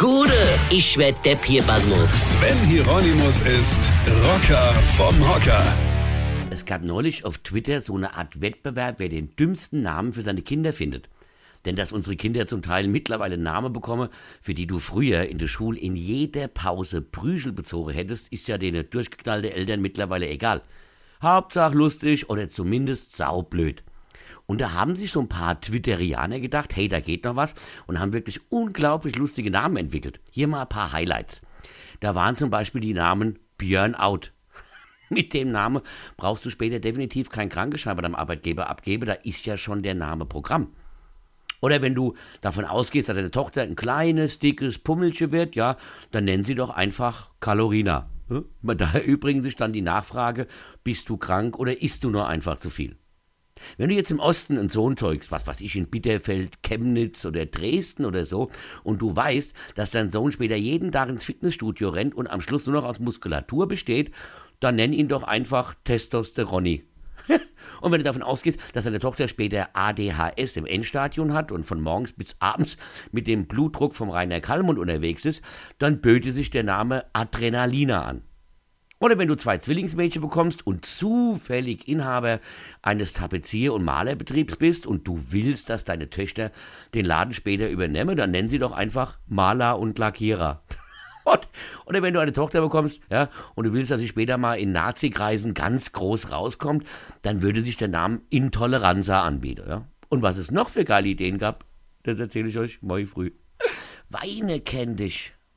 Gude, ich werd Depp hier, Basmus. Sven Hieronymus ist Rocker vom Hocker. Es gab neulich auf Twitter so eine Art Wettbewerb, wer den dümmsten Namen für seine Kinder findet. Denn dass unsere Kinder zum Teil mittlerweile Namen bekommen, für die du früher in der Schule in jeder Pause Prügel bezogen hättest, ist ja den durchgeknallte Eltern mittlerweile egal. Hauptsache lustig oder zumindest saublöd. Und da haben sich so ein paar Twitterianer gedacht, hey, da geht noch was und haben wirklich unglaublich lustige Namen entwickelt. Hier mal ein paar Highlights. Da waren zum Beispiel die Namen Björn Out. Mit dem Namen brauchst du später definitiv keinen Krankenschein bei deinem Arbeitgeber abgeben, da ist ja schon der Name Programm. Oder wenn du davon ausgehst, dass deine Tochter ein kleines, dickes Pummelchen wird, ja, dann nennen sie doch einfach Kalorina. Da erübrigen sich dann die Nachfrage, bist du krank oder isst du nur einfach zu viel? Wenn du jetzt im Osten einen Sohn zeugst, was weiß ich, in Bitterfeld, Chemnitz oder Dresden oder so, und du weißt, dass dein Sohn später jeden Tag ins Fitnessstudio rennt und am Schluss nur noch aus Muskulatur besteht, dann nenn ihn doch einfach Testosteroni. Und wenn du davon ausgehst, dass deine Tochter später ADHS im Endstadium hat und von morgens bis abends mit dem Blutdruck vom Rainer Kallmund unterwegs ist, dann böte sich der Name Adrenalina an. Oder wenn du zwei Zwillingsmädchen bekommst und zufällig Inhaber eines Tapezier- und Malerbetriebs bist und du willst, dass deine Töchter den Laden später übernehmen, dann nennen sie doch einfach Maler und Lackierer. Oder wenn du eine Tochter bekommst, ja, und du willst, dass sie später mal in Nazi-Kreisen ganz groß rauskommt, dann würde sich der Name Intoleranza anbieten, ja. Und was es noch für geile Ideen gab, das erzähle ich euch morgen früh. Weine kenn dich.